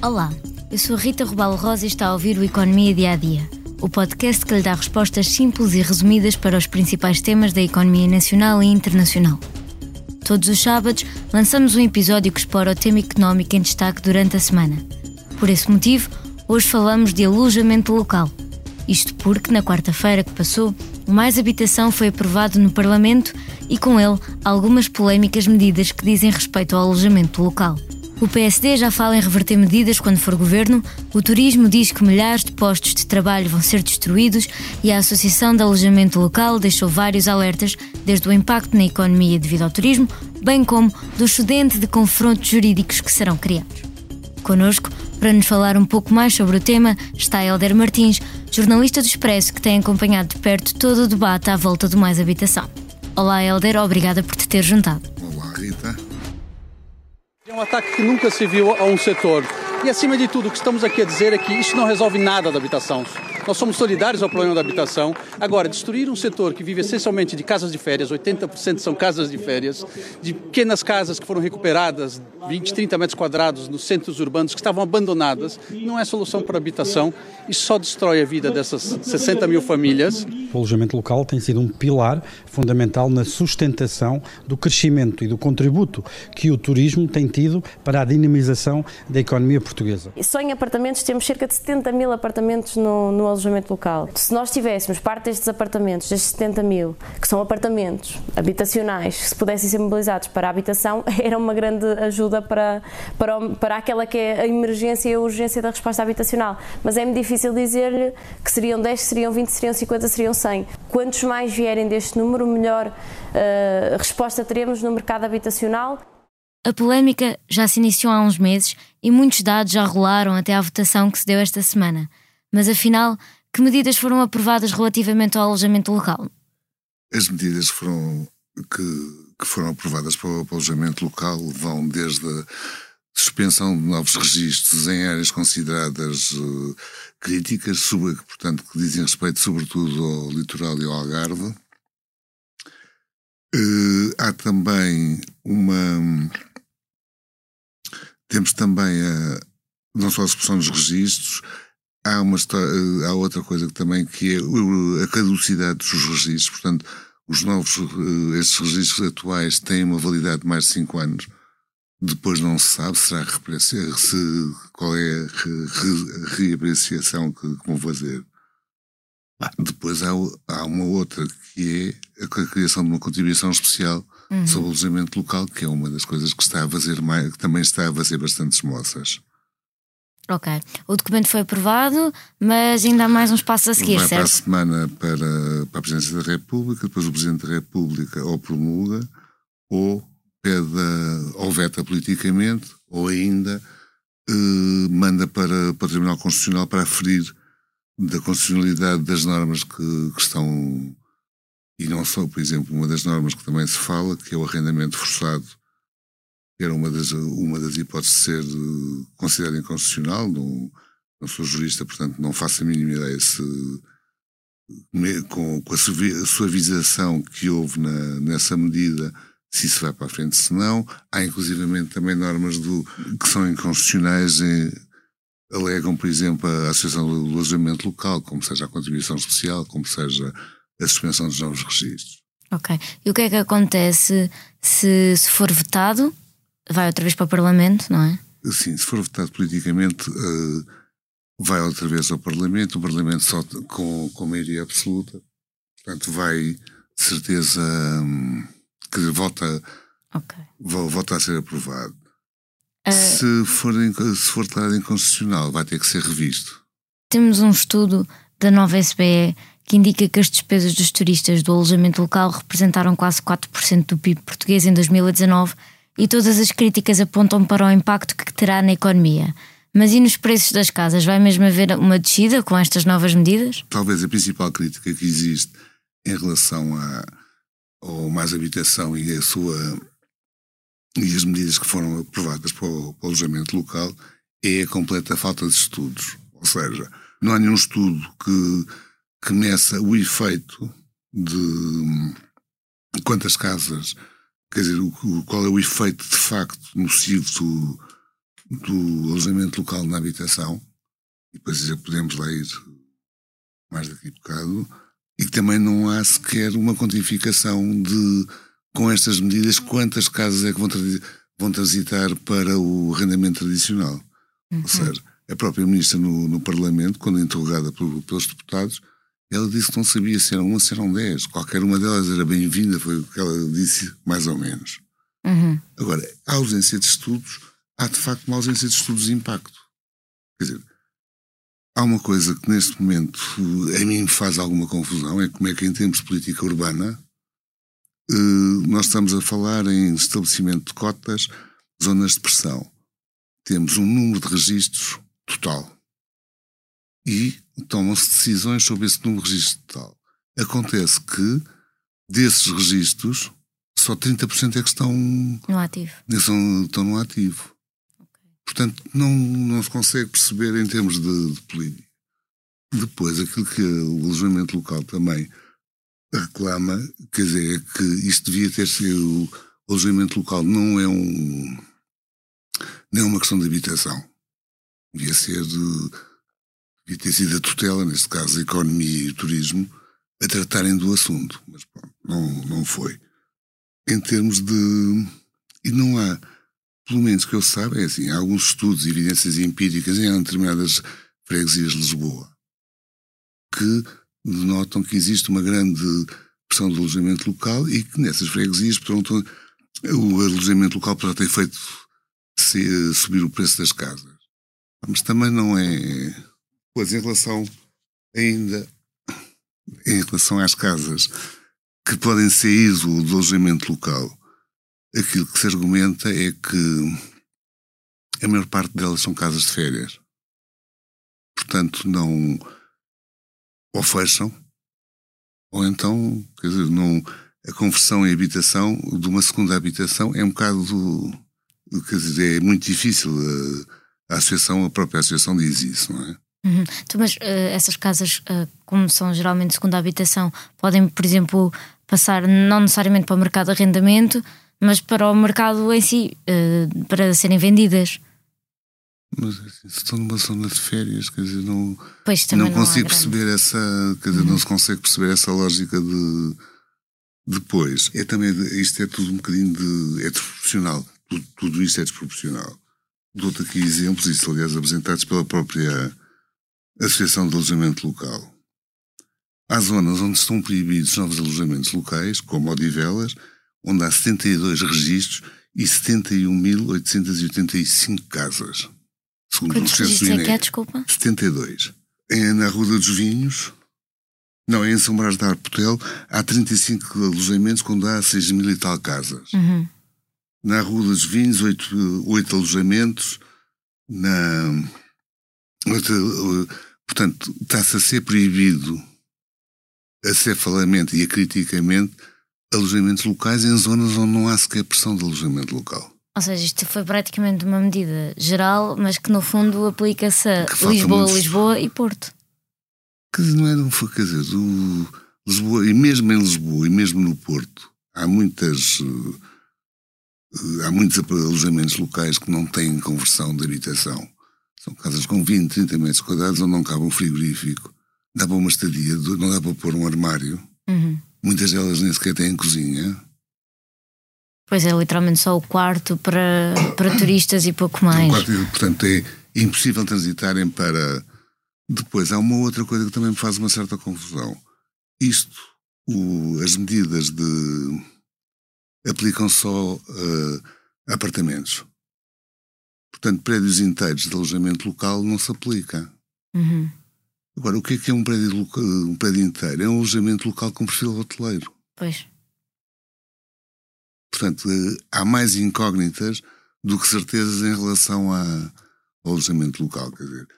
Olá, eu sou Rita Rubalo Rosa e está a ouvir o Economia Dia a Dia, o podcast que lhe dá respostas simples e resumidas para os principais temas da economia nacional e internacional. Todos os sábados lançamos um episódio que explora o tema económico em destaque durante a semana. Por esse motivo, hoje falamos de alojamento local. Isto porque, na quarta-feira que passou, o Mais Habitação foi aprovado no Parlamento e, com ele, algumas polémicas medidas que dizem respeito ao alojamento local. O PSD já fala em reverter medidas quando for governo, o turismo diz que milhares de postos de trabalho vão ser destruídos e a Associação de Alojamento Local deixou vários alertas, desde o impacto na economia devido ao turismo, bem como do excedente de confrontos jurídicos que serão criados. Conosco, para nos falar um pouco mais sobre o tema, está Helder Martins, jornalista do Expresso que tem acompanhado de perto todo o debate à volta do Mais Habitação. Olá, Helder, obrigada por te ter juntado. Um ataque que nunca se viu a um setor. E acima de tudo, o que estamos aqui a dizer é que isso não resolve nada da habitação. Nós somos solidários ao problema da habitação. Agora, destruir um setor que vive essencialmente de casas de férias, 80% são casas de férias, de pequenas casas que foram recuperadas, 20, 30 metros quadrados nos centros urbanos que estavam abandonadas, não é solução para a habitação e só destrói a vida dessas 60 mil famílias. O alojamento local tem sido um pilar fundamental na sustentação do crescimento e do contributo que o turismo tem tido para a dinamização da economia portuguesa. Só em apartamentos temos cerca de 70 mil apartamentos no, no alojamento local. Se nós tivéssemos parte destes apartamentos, destes 70 mil, que são apartamentos habitacionais, que se pudessem ser mobilizados para a habitação, era uma grande ajuda para, para, para aquela que é a emergência e a urgência da resposta habitacional. Mas é-me difícil dizer-lhe que seriam 10, seriam 20, seriam 50, seriam 100. Quantos mais vierem deste número, melhor uh, resposta teremos no mercado habitacional. A polémica já se iniciou há uns meses e muitos dados já rolaram até à votação que se deu esta semana. Mas afinal, que medidas foram aprovadas relativamente ao alojamento local? As medidas foram que, que foram aprovadas para o alojamento local vão desde a suspensão de novos registros em áreas consideradas uh, críticas, sobre, portanto, que dizem respeito sobretudo ao litoral e ao Algarve. Uh, há também uma. Temos também a, não só a supressão dos registros, há, uma história, há outra coisa que também que é a caducidade dos registros, portanto, os novos, eh, estes registros atuais têm uma validade de mais de 5 anos. Depois não se sabe será se, qual é a reapreciação que, que vão fazer. Ah, depois há, há, uma outra que é a criação de uma contribuição especial uhum. sobre o alojamento local, que é uma das coisas que está a fazer mais, que também está a fazer bastantes moças. Ok. O documento foi aprovado, mas ainda há mais uns passos a seguir, Vai certo? para a semana para, para a Presidência da República, depois o Presidente da República ou promulga, ou pede, ou veta politicamente, ou ainda eh, manda para, para o Tribunal Constitucional para aferir da constitucionalidade das normas que, que estão. E não só, por exemplo, uma das normas que também se fala, que é o arrendamento forçado, era uma das, uma das hipóteses de ser uh, considerada inconstitucional. Não, não sou jurista, portanto não faço a mínima ideia se, com, com a suavização que houve na, nessa medida, se isso vai para a frente, se não. Há inclusivamente também normas do, que são inconstitucionais, em, alegam, por exemplo, a Associação do Alojamento Local, como seja a contribuição especial, como seja a suspensão dos novos registros. Ok. E o que é que acontece se, se for votado? vai outra vez para o Parlamento, não é? Sim, se for votado politicamente, uh, vai outra vez ao Parlamento, o Parlamento só com, com maioria absoluta, portanto vai de certeza um, que vota, okay. vota a ser aprovado. Uh, se, for, se for declarado inconstitucional, vai ter que ser revisto. Temos um estudo da nova SBE que indica que as despesas dos turistas do alojamento local representaram quase 4% do PIB português em 2019 e todas as críticas apontam para o impacto que terá na economia. Mas e nos preços das casas? Vai mesmo haver uma descida com estas novas medidas? Talvez a principal crítica que existe em relação a, ao mais habitação e a sua e as medidas que foram aprovadas para o, para o alojamento local é a completa falta de estudos. Ou seja, não há nenhum estudo que, que meça o efeito de quantas casas Quer dizer, o, qual é o efeito de facto nocivo do, do alojamento local na habitação, e depois já podemos lá ir mais daqui a bocado, e que também não há sequer uma quantificação de, com estas medidas, quantas casas é que vão, vão transitar para o arrendamento tradicional. Uhum. Ou seja, a própria ministra no, no Parlamento, quando interrogada por, pelos deputados, ela disse que não sabia se eram uma, se eram dez. Qualquer uma delas era bem-vinda, foi o que ela disse, mais ou menos. Uhum. Agora, a ausência de estudos, há de facto uma ausência de estudos de impacto. Quer dizer, há uma coisa que neste momento a mim me faz alguma confusão, é como é que em termos de política urbana eh, nós estamos a falar em estabelecimento de cotas, zonas de pressão. Temos um número de registros total. E tomam-se decisões sobre esse número de registros total. Acontece que desses registros só 30% é que estão no ativo. Estão, estão no ativo. Okay. Portanto, não, não se consegue perceber em termos de, de política. Depois, aquilo que o alojamento local também reclama, quer dizer, é que isto devia ter sido. O alojamento local não é um. não é uma questão de habitação. Devia ser. De, devia ter sido a tutela, neste caso a economia e o turismo, a tratarem do assunto. Mas pronto, não, não foi em termos de. E não há, pelo menos que eu saiba, é assim, há alguns estudos e evidências empíricas em determinadas freguesias de Lisboa que denotam que existe uma grande pressão de alojamento local e que nessas freguesias, pronto, o alojamento local poderá ter feito subir o preço das casas. Mas também não é. Pois, em relação ainda. Em relação às casas que podem sair do, alojamento local, aquilo que se argumenta é que a maior parte delas são casas de férias. Portanto, não ou fecham, ou então, quer dizer, não, a conversão em habitação de uma segunda habitação é um bocado do, quer dizer, é muito difícil. A, a associação, a própria associação diz isso, não é? Uhum. Então, mas uh, essas casas, uh, como são geralmente segunda habitação, podem, por exemplo, passar não necessariamente para o mercado de arrendamento, mas para o mercado em si, uh, para serem vendidas. Mas assim, se estou numa zona de férias, quer dizer, não, não, não consigo perceber essa, quer dizer, uhum. não se consegue perceber essa lógica de depois. É também, isto é tudo um bocadinho de, é desproporcional. Tudo, tudo isto é desproporcional. Dou-te aqui exemplos, isto aliás apresentados pela própria Associação de Alojamento Local. Há zonas onde estão proibidos novos alojamentos locais, como Odivelas, onde há 72 registros e 71.885 casas. Segundo Quantos o registros é que é, desculpa? 72. É na Rua dos Vinhos, não, é em São Brás da Arpotel, há 35 alojamentos quando há 6 mil e tal casas. Uhum. Na Rua dos Vinhos, 8, 8 alojamentos. Na, portanto, está-se a ser proibido acefalamente e acriticamente alojamentos locais em zonas onde não há sequer pressão de alojamento local. Ou seja, isto foi praticamente uma medida geral, mas que no fundo aplica-se a Lisboa. Lisboa e Porto. Quer dizer, não é, não foi, quer dizer, do Lisboa, e mesmo em Lisboa e mesmo no Porto, há muitas. Uh, há muitos alojamentos locais que não têm conversão de habitação. São casas com 20, 30 metros quadrados onde não cabe um frigorífico dá para uma estadia, não dá para pôr um armário. Uhum. Muitas delas nem sequer têm cozinha. Pois é, literalmente só o quarto para, para turistas e pouco mais. quarto, portanto, é impossível transitarem para. Depois, há uma outra coisa que também me faz uma certa confusão. Isto, o, as medidas de. aplicam só uh, apartamentos. Portanto, prédios inteiros de alojamento local não se aplica. Uhum. Agora, o que é que é um prédio, um prédio inteiro? É um alojamento local com perfil hoteleiro. Pois. Portanto, eh, há mais incógnitas do que certezas em relação a, ao alojamento local. Quer dizer,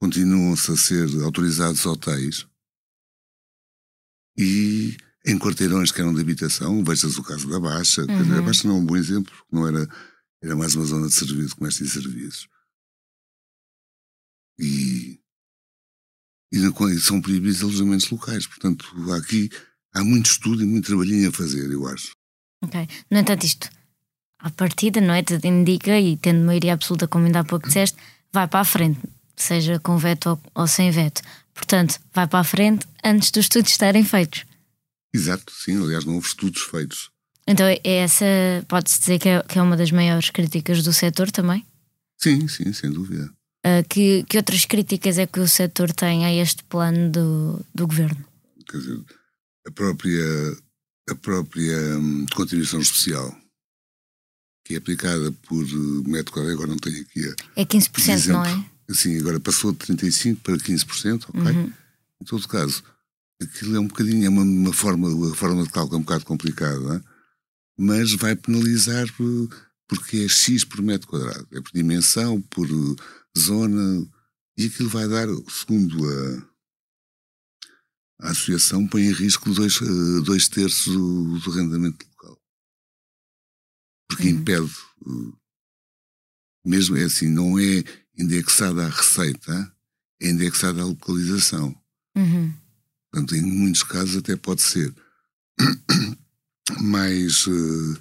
continuam-se a ser autorizados hotéis e em quarteirões que eram de habitação, veja o caso da Baixa. Uhum. Dizer, a Baixa não é um bom exemplo, não era, era mais uma zona de serviço, comércio e serviços. E e são proibidos alojamentos locais. Portanto, aqui há muito estudo e muito trabalhinho a fazer, eu acho. Ok. No entanto, isto à partida, não é? Tudo indica, e tendo maioria absoluta, como ainda há pouco disseste, vai para a frente, seja com veto ou, ou sem veto. Portanto, vai para a frente antes dos estudos estarem feitos. Exato, sim. Aliás, não houve estudos feitos. Então, é essa, pode-se dizer que é, que é uma das maiores críticas do setor também? Sim, sim, sem dúvida. Uh, que, que outras críticas é que o setor tem a este plano do, do governo? Quer dizer, a própria, a própria hum, contribuição especial que é aplicada por eh, método, agora não tenho aqui a. É 15%, exemplo, não é? Sim, agora passou de 35% para 15%, ok? Uhum. Em todo caso, aquilo é um bocadinho, é uma, uma forma, uma forma de cálculo um bocado complicada, mas vai penalizar eh, porque é X por metro quadrado, é por dimensão, por eh, zona, e aquilo vai dar, segundo a, a associação, põe em risco dois, dois terços do, do rendimento porque uhum. impede. Mesmo é assim, não é indexada à receita, é indexada à localização. Uhum. Portanto, em muitos casos até pode ser mais uh,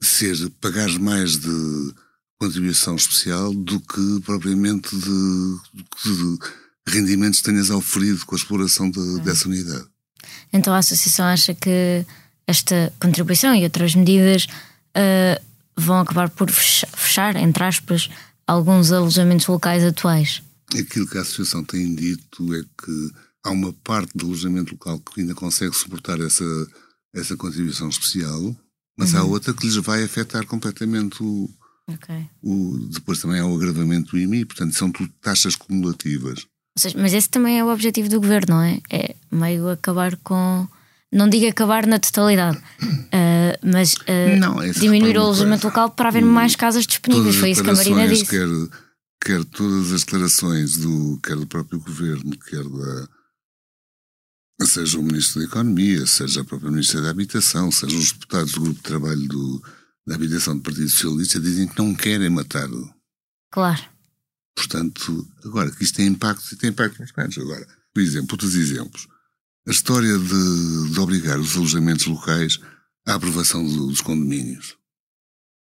ser pagar mais de contribuição especial do que propriamente de, de rendimentos que tenhas oferido com a exploração de, uhum. dessa unidade. Então a Associação acha que esta contribuição e outras medidas uh, vão acabar por fechar, entre aspas, alguns alojamentos locais atuais? Aquilo que a Associação tem dito é que há uma parte do alojamento local que ainda consegue suportar essa, essa contribuição especial, mas uhum. há outra que lhes vai afetar completamente o, okay. o. Depois também há o agravamento do IMI, portanto são tudo taxas cumulativas. Seja, mas esse também é o objetivo do governo, não é? É meio acabar com não digo acabar na totalidade, uh, mas uh, não, diminuir o alojamento local para haver mais casas disponíveis. Foi isso que a Marina disse. Quer, quer todas as declarações do, quer do próprio governo, quer da. Seja o Ministro da Economia, seja a própria Ministra da Habitação, seja os deputados do Grupo de Trabalho do, da Habitação do Partido Socialista, dizem que não querem matar. Claro. Portanto, agora que isto tem impacto, e tem impacto nos casos. Agora, por exemplo, outros exemplos. A história de, de obrigar os alojamentos locais à aprovação do, dos condomínios.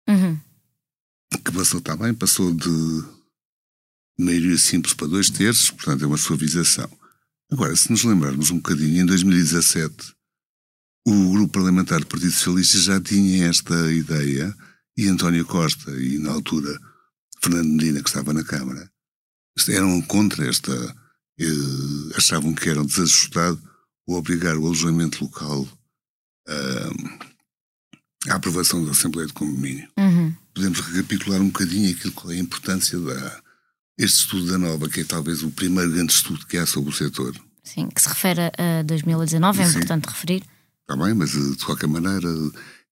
Uhum. Que passou também, passou de maioria simples para dois terços, portanto é uma suavização. Agora, se nos lembrarmos um bocadinho, em 2017, o grupo parlamentar do Partido Socialista já tinha esta ideia, e António Costa, e na altura Fernando Medina, que estava na Câmara, eram contra esta. Eh, achavam que era desajustado obrigar o alojamento local à aprovação da Assembleia de Condomínio. Uhum. Podemos recapitular um bocadinho aquilo que é a importância da este estudo da Nova, que é talvez o primeiro grande estudo que há sobre o setor. Sim, que se refere a 2019, é Sim. importante referir. Está bem, mas eh, de qualquer maneira,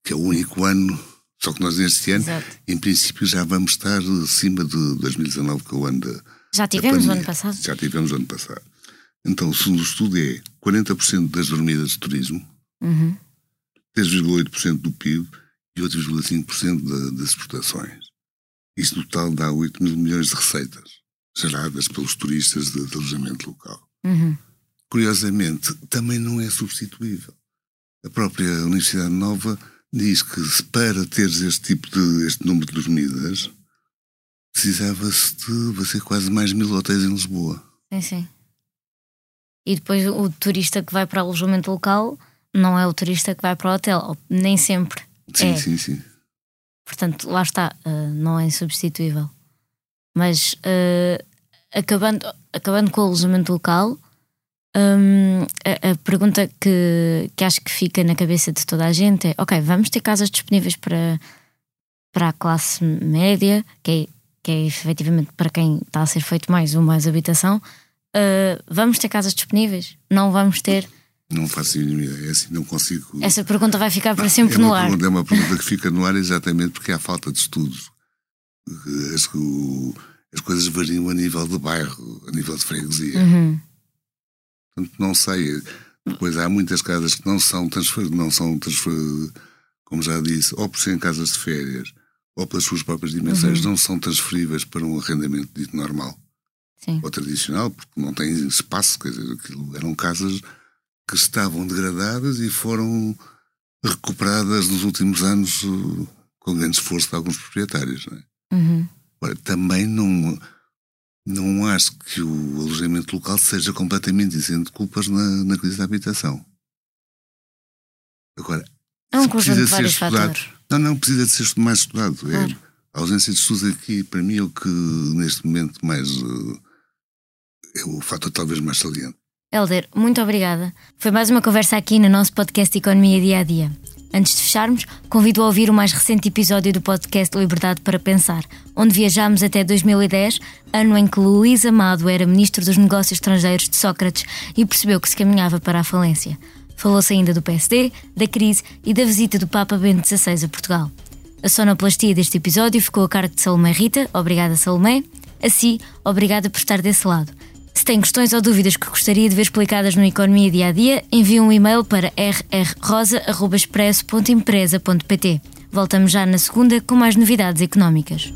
que é o único ano, só que nós neste ano, Exato. em princípio, já vamos estar acima de 2019, que é o ano da. Já tivemos o ano passado. Já tivemos o ano passado. Então, o segundo estudo é 40% das dormidas de turismo, uhum. 3,8% do PIB e 8,5% das exportações. Isto no total dá 8 mil milhões de receitas geradas pelos turistas de, de alojamento local. Uhum. Curiosamente, também não é substituível. A própria Universidade Nova diz que para teres este tipo de este número de dormidas precisava-se de você quase mais mil hotéis em Lisboa. Sim, sim. E depois o turista que vai para o alojamento local não é o turista que vai para o hotel, nem sempre. Sim, é. sim, sim. Portanto, lá está, uh, não é insubstituível. Mas uh, acabando, acabando com o alojamento local, um, a, a, pergunta que, que acho que fica na cabeça de toda a gente é: ok, vamos ter casas disponíveis para, para a classe média, que é, que é efetivamente para quem está a ser feito mais ou mais habitação uh, vamos ter casas disponíveis? Não vamos ter? Não faço a mínima ideia, é assim, não consigo. Essa pergunta vai ficar para sempre é no ar. Pergunta, é uma pergunta que fica no ar exatamente porque há falta de estudos. As, as coisas variam a nível de bairro, a nível de freguesia. Uhum. Portanto, não sei. Pois há muitas casas que não são transfer, não são transfer, como já disse, ou por serem casas de férias, ou pelas suas próprias dimensões, uhum. não são transferíveis para um arrendamento dito normal. Sim. ou tradicional, porque não tem espaço, quer dizer, aquilo, eram casas que estavam degradadas e foram recuperadas nos últimos anos com grande esforço de alguns proprietários. Não é? Uhum. Agora, também não, não acho que o alojamento local seja completamente isento de culpas na, na crise da habitação. Agora, É um precisa de ser estudado. fatores. Não, não, precisa de ser mais estudado. É, Claro. a ausência de estudos aqui, para mim, é o que neste momento mais. eh, é o fator talvez mais saliente. Helder, muito obrigada. Foi mais uma conversa aqui no nosso podcast Economia Dia a Dia. Antes de fecharmos, convido a ouvir o mais recente episódio do podcast Liberdade para Pensar, onde viajámos até 2010, ano em que Luís Amado era Ministro dos Negócios Estrangeiros de Sócrates e percebeu que se caminhava para a falência. Falou-se ainda do PSD, da crise e da visita do Papa Bento XVI a Portugal. A sonoplastia deste episódio ficou a cargo de Salomé Rita. Obrigada, Salomé. A si, obrigada por estar desse lado. Tem questões ou dúvidas que gostaria de ver explicadas no Economia Dia a Dia, envie um e-mail para rrrosa.expresso.empresa.pt. Voltamos já na segunda com mais novidades económicas.